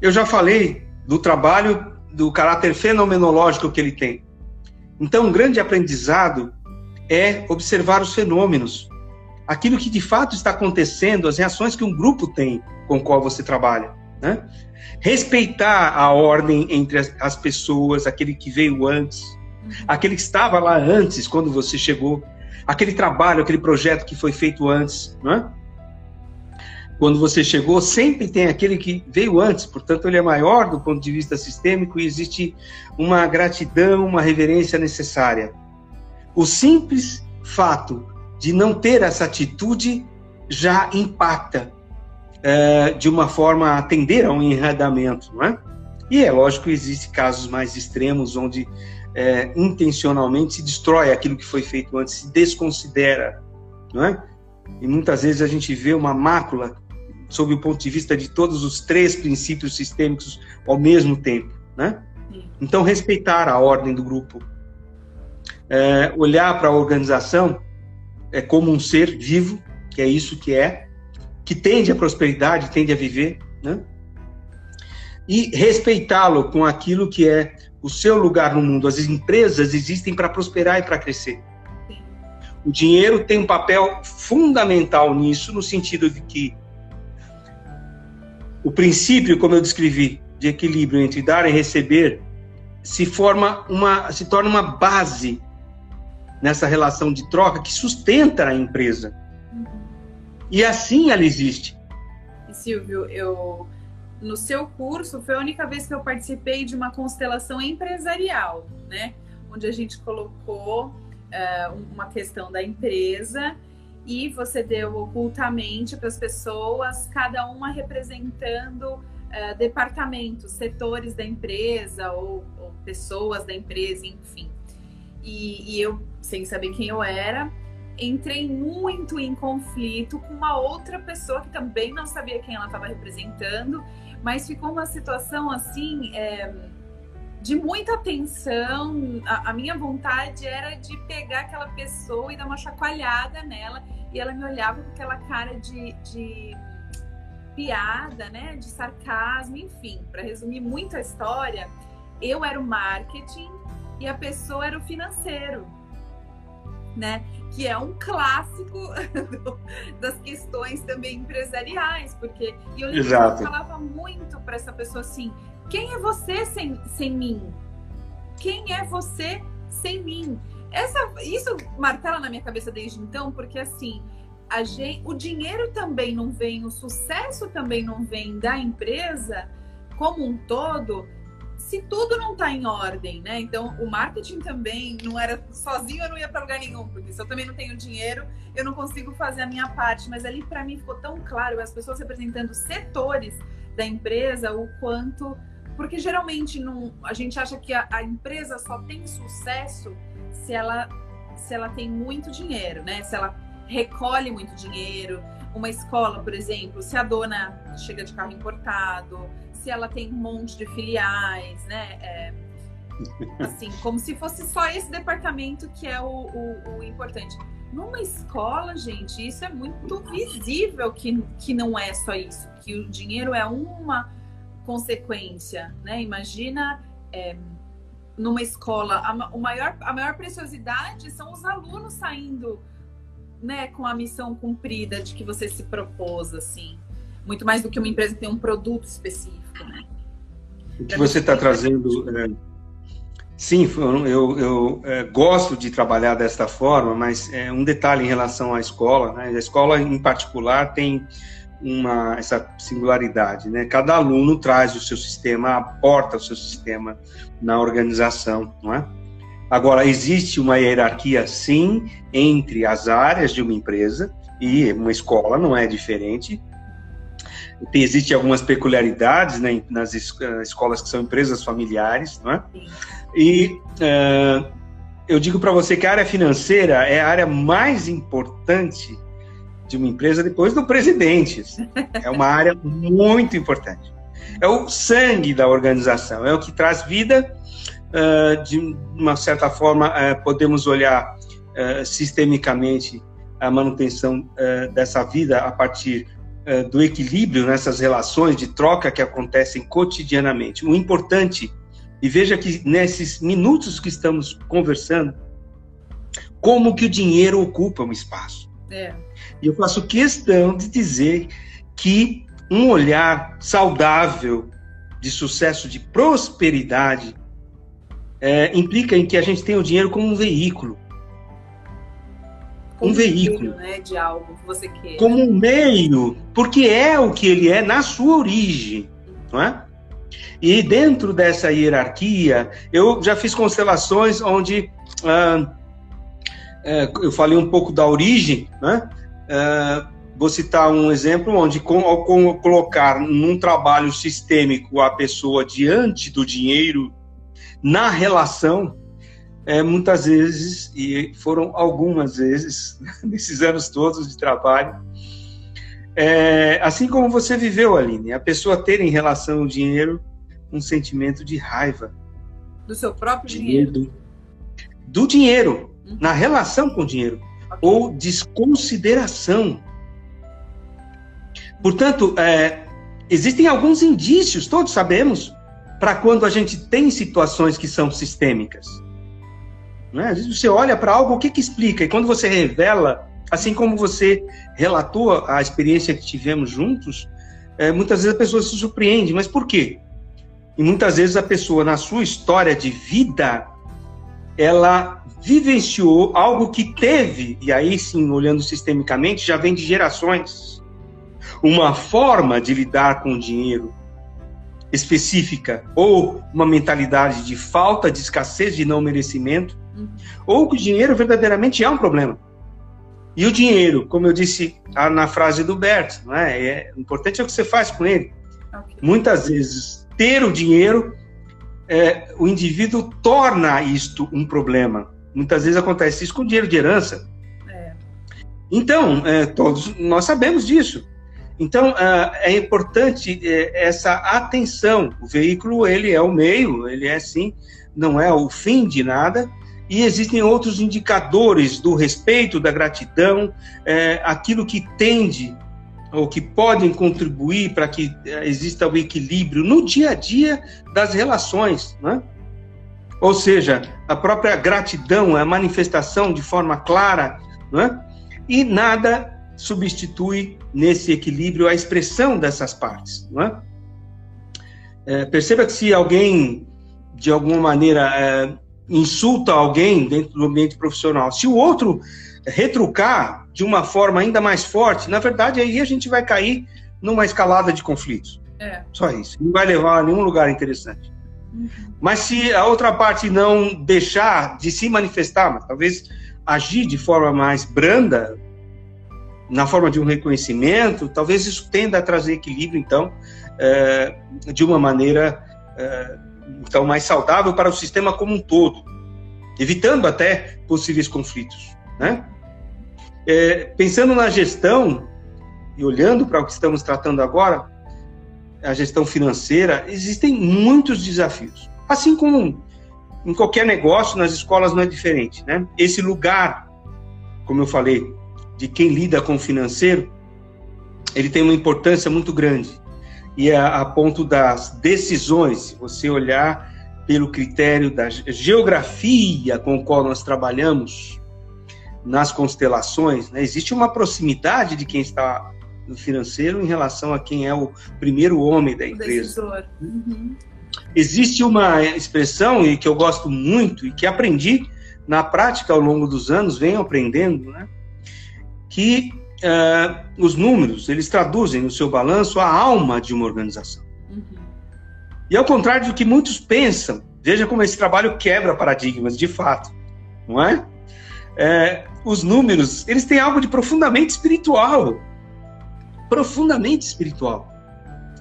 Eu já falei do trabalho, do caráter fenomenológico que ele tem. Então, um grande aprendizado é observar os fenômenos, aquilo que de fato está acontecendo, as reações que um grupo tem com o qual você trabalha. Né? Respeitar a ordem entre as, as pessoas, aquele que veio antes, uhum. aquele que estava lá antes, quando você chegou, aquele trabalho, aquele projeto que foi feito antes. Né? Quando você chegou, sempre tem aquele que veio antes, portanto, ele é maior do ponto de vista sistêmico e existe uma gratidão, uma reverência necessária. O simples fato de não ter essa atitude já impacta é, de uma forma a atender a um enredamento, não é? E é lógico que existem casos mais extremos onde é, intencionalmente se destrói aquilo que foi feito antes, se desconsidera, não é? E muitas vezes a gente vê uma mácula sob o ponto de vista de todos os três princípios sistêmicos ao mesmo tempo, né? Então respeitar a ordem do grupo, é, olhar para a organização é como um ser vivo, que é isso que é, que tende à prosperidade, tende a viver, né? E respeitá-lo com aquilo que é o seu lugar no mundo. As empresas existem para prosperar e para crescer. O dinheiro tem um papel fundamental nisso, no sentido de que o princípio, como eu descrevi, de equilíbrio entre dar e receber, se forma uma, se torna uma base nessa relação de troca que sustenta a empresa. E assim ela existe. Silvio, eu no seu curso foi a única vez que eu participei de uma constelação empresarial, né? Onde a gente colocou uh, uma questão da empresa e você deu ocultamente para as pessoas, cada uma representando uh, departamentos, setores da empresa ou, ou pessoas da empresa, enfim. E, e eu, sem saber quem eu era, entrei muito em conflito com uma outra pessoa que também não sabia quem ela estava representando, mas ficou uma situação assim é, de muita tensão. A, a, minha vontade era de pegar aquela pessoa e dar uma chacoalhada nela, e ela me olhava com aquela cara de, de piada, né, de sarcasmo, enfim. Para resumir muito a história, eu era o marketing e a pessoa era o financeiro né? Que é um clássico <laughs> do, das questões também empresariais, porque e eu lembro eu falava muito para essa pessoa assim: quem é você sem, sem mim? Quem é você sem mim? Essa, isso martela na minha cabeça desde então, porque assim, a gente, o dinheiro também não vem, o sucesso também não vem da empresa como um todo se tudo não está em ordem, né? Então, o marketing também não era sozinho, eu não ia para lugar nenhum, porque se eu também não tenho dinheiro, eu não consigo fazer a minha parte. Mas ali, para mim, ficou tão claro, as pessoas representando setores da empresa, o quanto. Porque geralmente não, a gente acha que a, a empresa só tem sucesso se ela se ela tem muito dinheiro, né? Se ela recolhe muito dinheiro, uma escola, por exemplo, se a dona chega de carro importado, se ela tem um monte de filiais, né? É, <laughs> assim, como se fosse só esse departamento que é o, o, o, importante. Numa escola, gente, isso é muito visível que, que não é só isso, que o dinheiro é uma consequência, né? Imagina é, numa escola, a, o maior, a maior preciosidade são os alunos saindo né, com a missão cumprida de que você se propôs, assim. Muito mais do que uma empresa que tem um produto específico, né? O que você está trazendo... É... Sim, eu, eu é, gosto de trabalhar desta forma, mas é, um detalhe em relação à escola, né? a escola em particular tem uma, essa singularidade, né? Cada aluno traz o seu sistema, aporta o seu sistema na organização, não é? Agora, existe uma hierarquia, sim, entre as áreas de uma empresa, e uma escola não é diferente. Tem, Existem algumas peculiaridades né, nas eh, escolas que são empresas familiares, não é? E uh, eu digo para você que a área financeira é a área mais importante de uma empresa depois do presidente. É uma área muito importante. É o sangue da organização, é o que traz vida uh, de uma certa forma, uh, podemos olhar sistemicamente a manutenção dessa vida a partir do equilíbrio nessas relações de troca que acontecem cotidianamente. O importante, e veja que nesses minutos que estamos conversando, como que o dinheiro ocupa um espaço. É. E eu faço questão de dizer que um olhar saudável de sucesso, de prosperidade, é, implica em que a gente tem o dinheiro como um veículo. Um veículo. Né, de algo que você quer. Como um meio, porque é o que ele é na sua origem, não é? E dentro dessa hierarquia, eu já fiz constelações onde ah, é, eu falei um pouco da origem, né? É, vou citar um exemplo onde, ao colocar num trabalho sistêmico a pessoa diante do dinheiro na relação, é, muitas vezes, e foram algumas vezes, <laughs> nesses anos todos de trabalho, é, assim como você viveu, Aline, a pessoa ter em relação ao dinheiro um sentimento de raiva. Do seu próprio dinheiro? Do, do dinheiro, uhum. na relação com o dinheiro. Okay. Ou desconsideração. Portanto, é, existem alguns indícios, todos sabemos, para quando a gente tem situações que são sistêmicas. Né? Às vezes você olha para algo, o que, que explica? E quando você revela, assim como você relatou a experiência que tivemos juntos, é, muitas vezes a pessoa se surpreende, mas por quê? E muitas vezes a pessoa, na sua história de vida, ela vivenciou algo que teve, e aí sim, olhando sistemicamente, já vem de gerações. Uma forma de lidar com o dinheiro, específica ou uma mentalidade de falta, de escassez, de não merecimento. Ou que o dinheiro verdadeiramente é um problema. E o dinheiro, como eu disse na frase do Bert, não é? é importante é o que você faz com ele. Okay. Muitas vezes, ter o dinheiro, é, o indivíduo torna isto um problema. Muitas vezes acontece isso com dinheiro de herança. É. Então, é, todos nós sabemos disso. Então, uh, é importante uh, essa atenção. O veículo, ele é o meio, ele é sim, não é o fim de nada. E existem outros indicadores do respeito, da gratidão, uh, aquilo que tende ou que podem contribuir para que eh, exista o equilíbrio no dia a dia das relações, né? Ou seja, a própria gratidão, a manifestação de forma clara, né? E nada substitui nesse equilíbrio a expressão dessas partes. Não é? É, perceba que se alguém, de alguma maneira, é, insulta alguém dentro do ambiente profissional, se o outro retrucar de uma forma ainda mais forte, na verdade, aí a gente vai cair numa escalada de conflitos. É. Só isso. Não vai levar a nenhum lugar interessante. Uhum. Mas se a outra parte não deixar de se manifestar, mas talvez agir de forma mais branda, na forma de um reconhecimento, talvez isso tenda a trazer equilíbrio, então, é, de uma maneira é, então mais saudável para o sistema como um todo. evitando até possíveis conflitos. Né? É, pensando na gestão e olhando para o que estamos tratando agora, a gestão financeira, existem muitos desafios. Assim como em qualquer negócio, nas escolas não é diferente. Né? Esse lugar, como eu falei, de quem lida com o financeiro, ele tem uma importância muito grande. E a, a ponto das decisões, se você olhar pelo critério da geografia com o qual nós trabalhamos nas constelações, né? existe uma proximidade de quem está no financeiro em relação a quem é o primeiro homem da empresa. Uhum. Existe uma expressão e que eu gosto muito e que aprendi na prática ao longo dos anos, venho aprendendo, né? que uh, os números eles traduzem no seu balanço a alma de uma organização. E ao contrário do que muitos pensam, veja como esse trabalho quebra paradigmas, de fato, não é? é os números, eles têm algo de profundamente espiritual. Profundamente espiritual.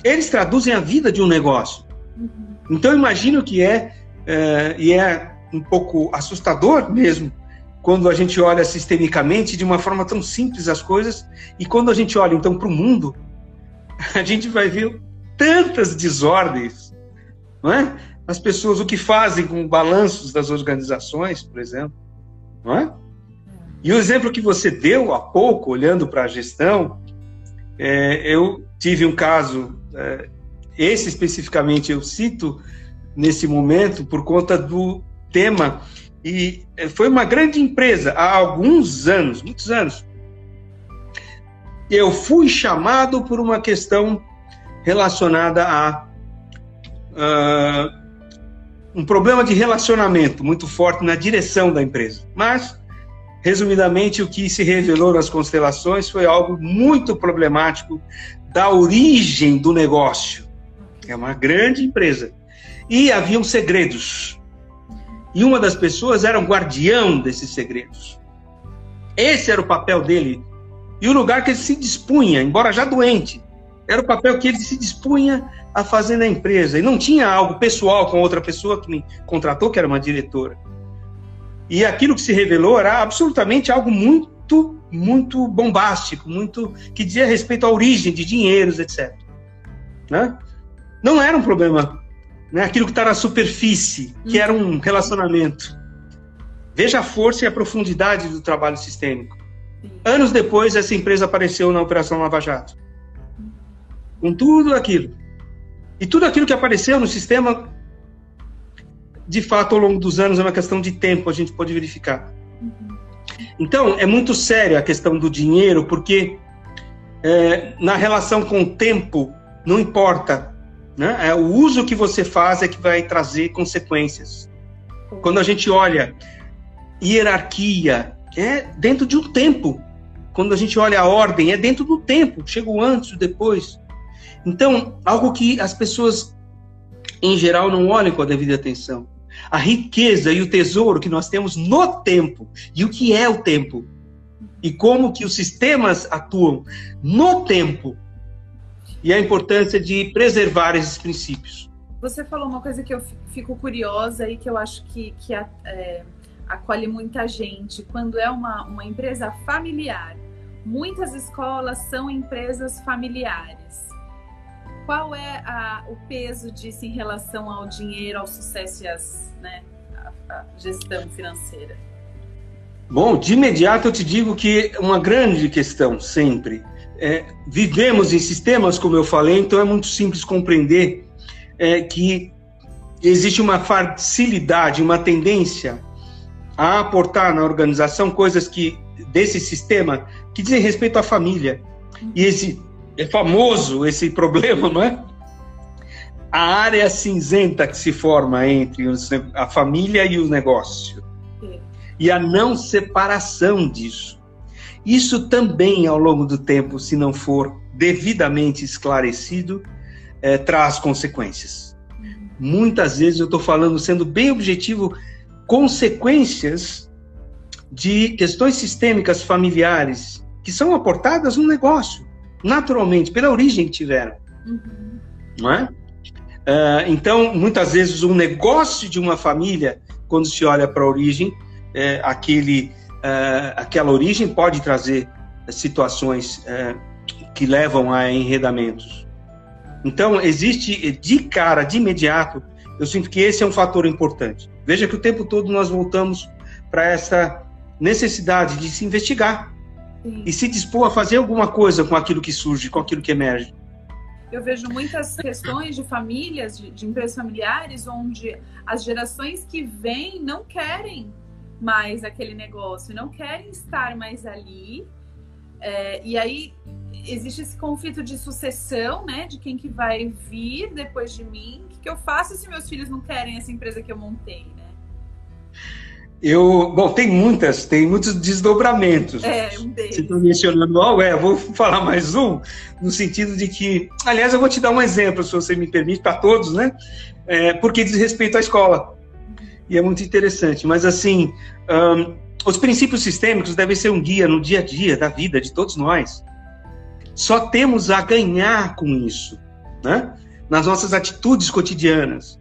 Eles traduzem a vida de um negócio. Uhum. Então, imagino que é, é, e é um pouco assustador mesmo, quando a gente olha sistemicamente de uma forma tão simples as coisas, e quando a gente olha então para o mundo, <laughs> a gente vai ver tantas desordens não é? As pessoas, o que fazem com balanços das organizações, por exemplo, não é? E o exemplo que você deu há pouco, olhando para a gestão, é, eu tive um caso, é, esse especificamente eu cito nesse momento por conta do tema, e é, foi uma grande empresa há alguns anos, muitos anos. Eu fui chamado por uma questão relacionada a uh, um problema de relacionamento muito forte na direção da empresa. Mas, resumidamente, o que se revelou nas constelações foi algo muito problemático da origem do negócio. É uma grande empresa. E haviam segredos. E uma das pessoas era um guardião desses segredos. Esse era o papel dele. E o lugar que ele se dispunha, embora já doente, era o papel que ele se dispunha a fazer na empresa. E não tinha algo pessoal com outra pessoa que me contratou, que era uma diretora. E aquilo que se revelou era absolutamente algo muito, muito bombástico, muito que dizia respeito à origem de dinheiros, etc. Né? Não era um problema, né? aquilo que está na superfície, que era um relacionamento. Veja a força e a profundidade do trabalho sistêmico. Anos depois, essa empresa apareceu na Operação Lava Jato com tudo aquilo. E tudo aquilo que apareceu no sistema, de fato, ao longo dos anos, é uma questão de tempo, a gente pode verificar. Então, é muito séria a questão do dinheiro, porque é, na relação com o tempo, não importa. Né? É, o uso que você faz é que vai trazer consequências. Quando a gente olha hierarquia, é dentro de um tempo. Quando a gente olha a ordem, é dentro do tempo. Chega antes, depois. Então, algo que as pessoas, em geral, não olham com a devida atenção. A riqueza e o tesouro que nós temos no tempo. E o que é o tempo? E como que os sistemas atuam no tempo. E a importância de preservar esses princípios. Você falou uma coisa que eu fico curiosa e que eu acho que, que é, acolhe muita gente. Quando é uma, uma empresa familiar, muitas escolas são empresas familiares qual é a, o peso disso em relação ao dinheiro, ao sucesso e às, né, a, a gestão financeira? Bom, de imediato eu te digo que uma grande questão sempre. É, vivemos em sistemas, como eu falei, então é muito simples compreender é, que existe uma facilidade, uma tendência a aportar na organização coisas que desse sistema que dizem respeito à família. E esse é famoso esse <laughs> problema, não é? A área cinzenta que se forma entre a família e o negócio. E a não separação disso. Isso também, ao longo do tempo, se não for devidamente esclarecido, é, traz consequências. Muitas vezes eu estou falando, sendo bem objetivo, consequências de questões sistêmicas familiares que são aportadas no negócio naturalmente, pela origem que tiveram. Uhum. Não é? Uh, então, muitas vezes, um negócio de uma família quando se olha para a origem, é, aquele, é, aquela origem pode trazer situações é, que levam a enredamentos. Então, existe de cara, de imediato, eu sinto que esse é um fator importante. Veja que o tempo todo nós voltamos para essa necessidade de se investigar Sim. e se dispor a fazer alguma coisa com aquilo que surge, com aquilo que emerge. Eu vejo muitas questões de famílias, de, de empresas familiares, onde as gerações que vêm não querem mais aquele negócio, não querem estar mais ali. É, e aí existe esse conflito de sucessão, né? De quem que vai vir depois de mim. O que, que eu faço se meus filhos não querem essa empresa que eu montei, né? Eu, bom, tem muitas, tem muitos desdobramentos. É, um deles. Você está mencionando algo, é, vou falar mais um, no sentido de que, aliás, eu vou te dar um exemplo, se você me permite, para todos, né? É, porque diz respeito à escola. E é muito interessante. Mas, assim, um, os princípios sistêmicos devem ser um guia no dia a dia da vida de todos nós. Só temos a ganhar com isso, né? Nas nossas atitudes cotidianas.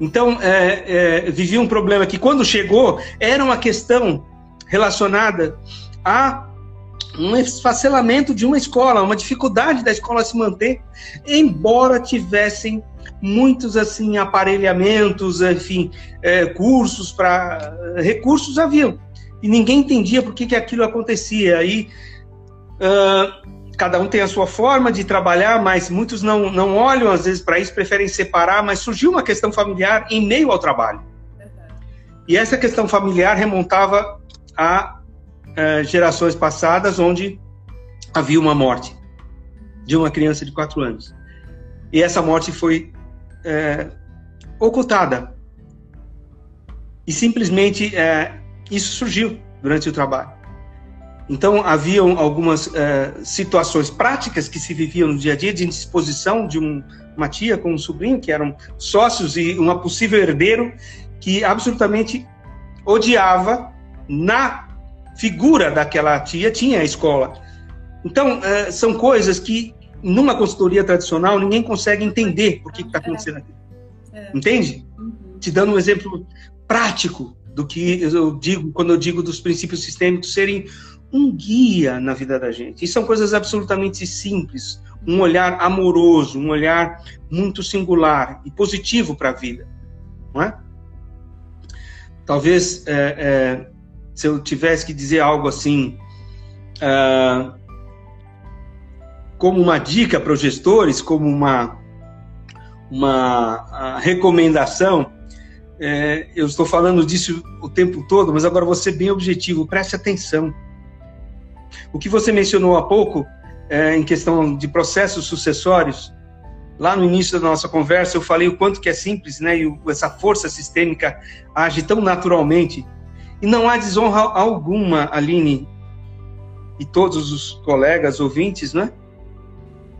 Então, é, é, vivia um problema que, quando chegou, era uma questão relacionada a um esfacelamento de uma escola, uma dificuldade da escola se manter, embora tivessem muitos assim aparelhamentos, enfim, é, cursos para recursos haviam e ninguém entendia por que, que aquilo acontecia. Aí uh, cada um tem a sua forma de trabalhar, mas muitos não, não olham às vezes para isso, preferem separar, mas surgiu uma questão familiar em meio ao trabalho. E essa questão familiar remontava a uh, gerações passadas, onde havia uma morte de uma criança de quatro anos. E essa morte foi uh, ocultada. E simplesmente uh, isso surgiu durante o trabalho. Então, haviam algumas é, situações práticas que se viviam no dia a dia de indisposição de um, uma tia com um sobrinho, que eram sócios e uma possível herdeiro, que absolutamente odiava na figura daquela tia, tinha a escola. Então, é, são coisas que, numa consultoria tradicional, ninguém consegue entender por que está acontecendo aqui. É. Entende? Uhum. Te dando um exemplo prático do que eu digo quando eu digo dos princípios sistêmicos serem um guia na vida da gente. E são coisas absolutamente simples, um olhar amoroso, um olhar muito singular e positivo para a vida, não é? Talvez é, é, se eu tivesse que dizer algo assim, é, como uma dica para os gestores, como uma uma recomendação, é, eu estou falando disso o tempo todo, mas agora vou ser bem objetivo. Preste atenção o que você mencionou há pouco, é, em questão de processos sucessórios, lá no início da nossa conversa eu falei o quanto que é simples, né? E essa força sistêmica age tão naturalmente. E não há desonra alguma, Aline, e todos os colegas ouvintes, né?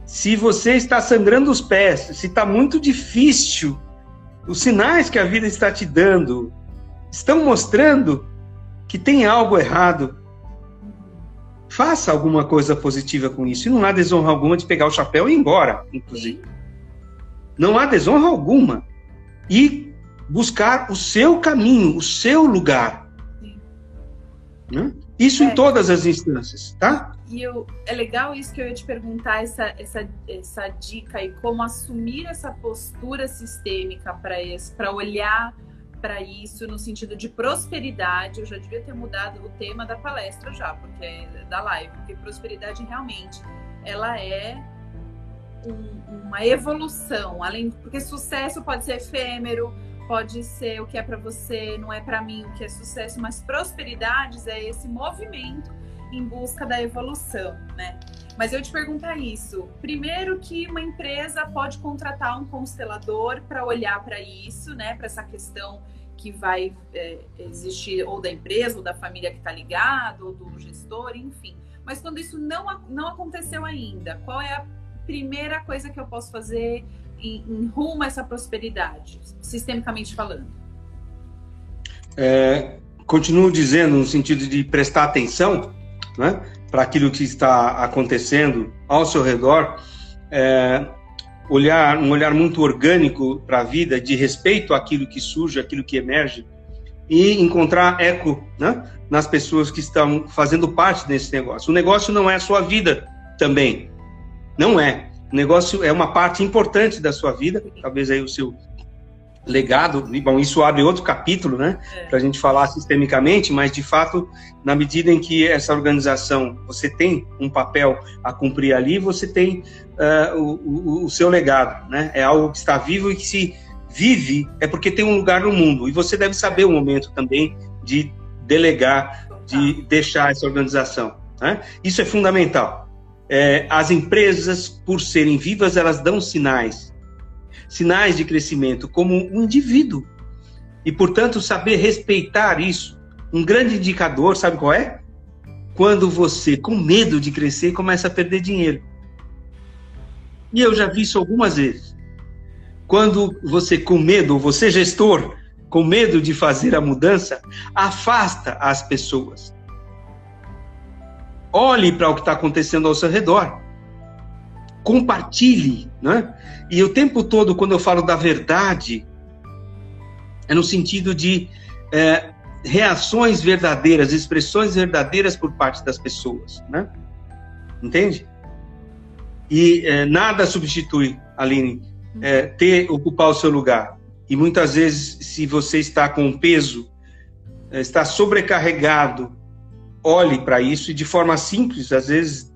Se você está sangrando os pés, se está muito difícil, os sinais que a vida está te dando estão mostrando que tem algo errado faça alguma coisa positiva com isso. E não há desonra alguma de pegar o chapéu e ir embora, inclusive. Não há desonra alguma. E buscar o seu caminho, o seu lugar. Né? Isso é. em todas as instâncias, tá? E eu, é legal isso que eu ia te perguntar, essa, essa, essa dica aí, como assumir essa postura sistêmica para olhar para isso no sentido de prosperidade. Eu já devia ter mudado o tema da palestra já, porque é da live, porque prosperidade realmente ela é um, uma evolução, além porque sucesso pode ser efêmero, pode ser o que é para você, não é para mim o que é sucesso, mas prosperidades é esse movimento em busca da evolução, né? Mas eu te perguntar isso. Primeiro que uma empresa pode contratar um constelador para olhar para isso, né? Para essa questão que vai é, existir ou da empresa, ou da família que está ligado, ou do gestor, enfim. Mas quando isso não, não aconteceu ainda, qual é a primeira coisa que eu posso fazer em, em rumo a essa prosperidade, sistemicamente falando? É, continuo dizendo no sentido de prestar atenção, né? para aquilo que está acontecendo ao seu redor, é, olhar um olhar muito orgânico para a vida, de respeito àquilo que surge, àquilo que emerge, e encontrar eco né, nas pessoas que estão fazendo parte desse negócio. O negócio não é a sua vida também. Não é. O negócio é uma parte importante da sua vida, talvez aí o seu legado, bom, isso abre outro capítulo, né, é. para a gente falar sistemicamente, mas de fato, na medida em que essa organização, você tem um papel a cumprir ali, você tem uh, o, o, o, seu legado, né, é algo que está vivo e que se vive é porque tem um lugar no mundo, e você deve saber o momento também de delegar, de deixar essa organização, né? isso é fundamental. É, as empresas, por serem vivas, elas dão sinais, sinais de crescimento como um indivíduo. E, portanto, saber respeitar isso. Um grande indicador, sabe qual é? Quando você, com medo de crescer, começa a perder dinheiro. E eu já vi isso algumas vezes. Quando você, com medo, você gestor, com medo de fazer a mudança, afasta as pessoas. Olhe para o que está acontecendo ao seu redor. Compartilhe, né? E o tempo todo, quando eu falo da verdade, é no sentido de é, reações verdadeiras, expressões verdadeiras por parte das pessoas, né? Entende? E é, nada substitui, Aline, é, ter, ocupar o seu lugar. E muitas vezes, se você está com peso, é, está sobrecarregado, olhe para isso e de forma simples, às vezes,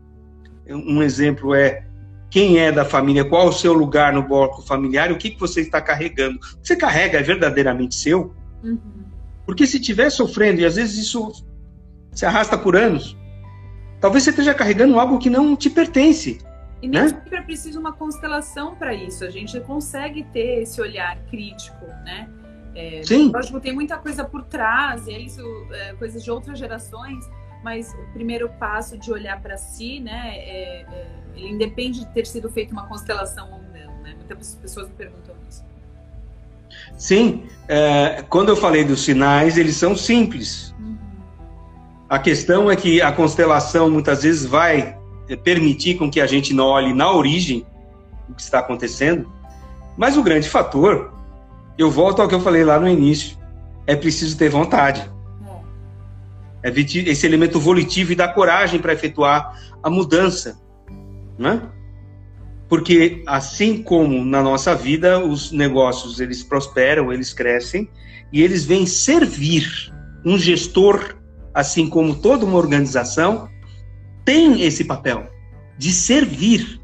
um exemplo é quem é da família, qual o seu lugar no bloco familiar o que, que você está carregando. O que você carrega é verdadeiramente seu? Uhum. Porque se estiver sofrendo, e às vezes isso se arrasta por anos, talvez você esteja carregando algo que não te pertence. E nem né? sempre é preciso uma constelação para isso. A gente consegue ter esse olhar crítico, né? É, Sim. Lógico, tem muita coisa por trás, e é isso, é, coisas de outras gerações, mas o primeiro passo de olhar para si, né, é, é, ele independe de ter sido feita uma constelação ou não, né? Muitas pessoas me perguntam isso. Sim, é, quando eu falei dos sinais, eles são simples. Uhum. A questão é que a constelação muitas vezes vai permitir com que a gente não olhe na origem o que está acontecendo, mas o grande fator, eu volto ao que eu falei lá no início, é preciso ter vontade. É esse elemento volitivo e da coragem para efetuar a mudança, né? Porque assim como na nossa vida os negócios eles prosperam, eles crescem e eles vêm servir um gestor, assim como toda uma organização, tem esse papel de servir.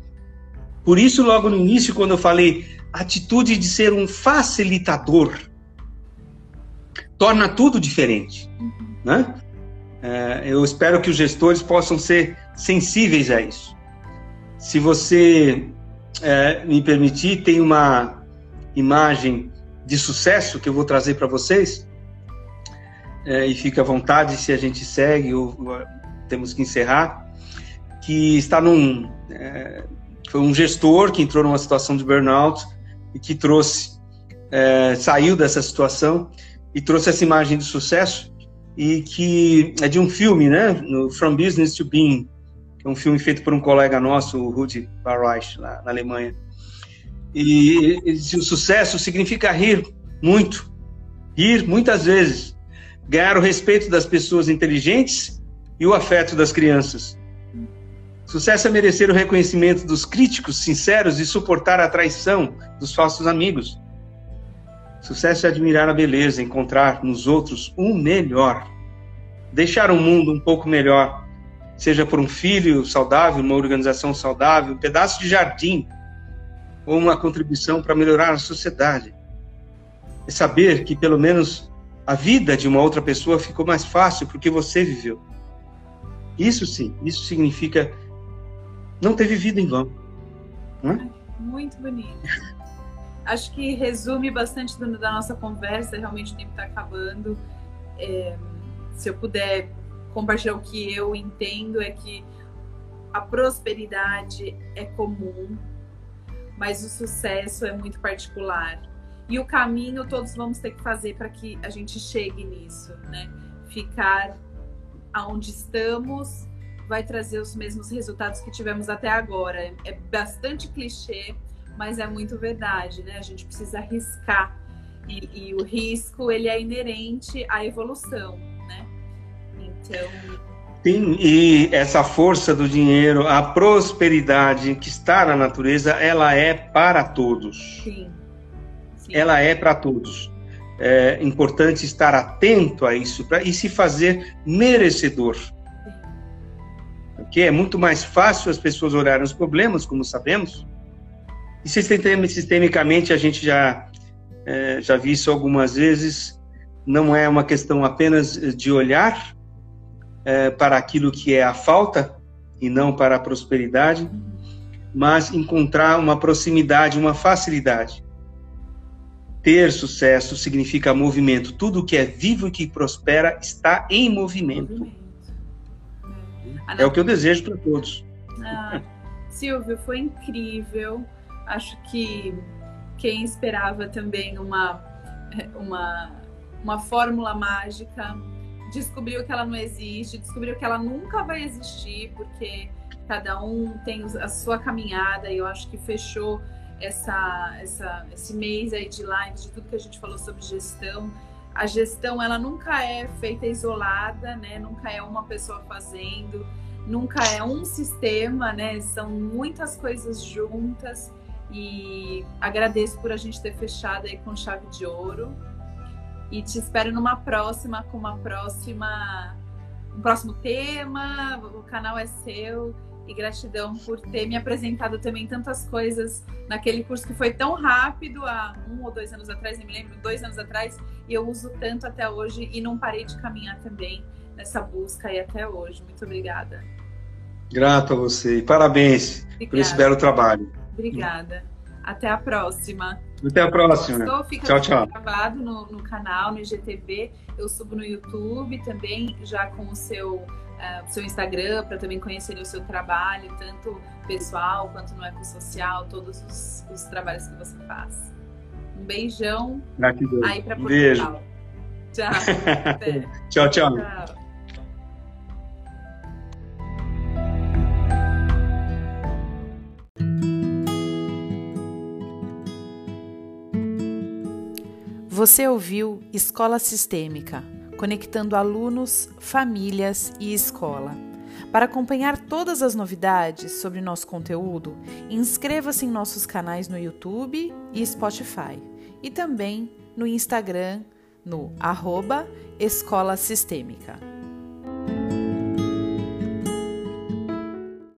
Por isso, logo no início, quando eu falei atitude de ser um facilitador, torna tudo diferente. Né? É, eu espero que os gestores possam ser sensíveis a isso. Se você é, me permitir, tem uma imagem de sucesso que eu vou trazer para vocês. É, e fique à vontade se a gente segue ou, ou temos que encerrar que está num. É, foi um gestor que entrou numa situação de burnout e que trouxe, é, saiu dessa situação e trouxe essa imagem de sucesso e que é de um filme, né? No From Business to Being, que é um filme feito por um colega nosso, o Rudi Barreich, lá na Alemanha. E, e o sucesso significa rir muito, rir muitas vezes, ganhar o respeito das pessoas inteligentes e o afeto das crianças. Sucesso é merecer o reconhecimento dos críticos sinceros e suportar a traição dos falsos amigos. Sucesso é admirar a beleza, encontrar nos outros o melhor. Deixar o mundo um pouco melhor, seja por um filho saudável, uma organização saudável, um pedaço de jardim ou uma contribuição para melhorar a sociedade. É saber que pelo menos a vida de uma outra pessoa ficou mais fácil porque você viveu. Isso sim, isso significa não ter vivido em vão. É? Muito bonito. Acho que resume bastante do, da nossa conversa. Realmente o tempo está acabando. É, se eu puder compartilhar o que eu entendo é que a prosperidade é comum, mas o sucesso é muito particular. E o caminho todos vamos ter que fazer para que a gente chegue nisso, né? Ficar aonde estamos vai trazer os mesmos resultados que tivemos até agora. É bastante clichê, mas é muito verdade, né? A gente precisa arriscar. E, e, o risco ele é inerente à evolução, né? Então. Sim, e essa força do dinheiro, a prosperidade que está na natureza, ela é para todos. Sim. Sim. Ela é para todos. É importante estar atento a isso pra, e se fazer merecedor. Porque é muito mais fácil as pessoas olharem os problemas, como sabemos, e sistemicamente a gente já é, já vi isso algumas vezes, não é uma questão apenas de olhar é, para aquilo que é a falta e não para a prosperidade, mas encontrar uma proximidade, uma facilidade. Ter sucesso significa movimento. Tudo que é vivo e que prospera está em movimento. É o que eu desejo para todos. Ah, Silvio, foi incrível. Acho que quem esperava também uma, uma, uma fórmula mágica descobriu que ela não existe, descobriu que ela nunca vai existir, porque cada um tem a sua caminhada e eu acho que fechou essa, essa, esse mês aí de live, de tudo que a gente falou sobre gestão. A gestão, ela nunca é feita isolada, né? Nunca é uma pessoa fazendo, nunca é um sistema, né? São muitas coisas juntas. E agradeço por a gente ter fechado aí com chave de ouro. E te espero numa próxima, com uma próxima, um próximo tema. O canal é seu. E gratidão por ter me apresentado também tantas coisas naquele curso que foi tão rápido há um ou dois anos atrás, nem me lembro, dois anos atrás, e eu uso tanto até hoje e não parei de caminhar também nessa busca e até hoje. Muito obrigada. Grato a você e parabéns Obrigada. por esse belo trabalho. Obrigada. Até a próxima. Até a próxima. Gostou? Fica tchau, tchau. gravado no, no, canal, no IGTV. Eu subo no YouTube também, já com o seu, uh, seu Instagram, para também conhecer o seu trabalho, tanto pessoal quanto no ecossocial, todos os, os trabalhos que você faz. Um beijão Gratidão. aí para Portugal. <laughs> Beijo. Tchau. tchau, tchau. tchau. Você ouviu Escola Sistêmica, conectando alunos, famílias e escola. Para acompanhar todas as novidades sobre nosso conteúdo, inscreva-se em nossos canais no YouTube e Spotify e também no Instagram no arroba Escola Sistêmica.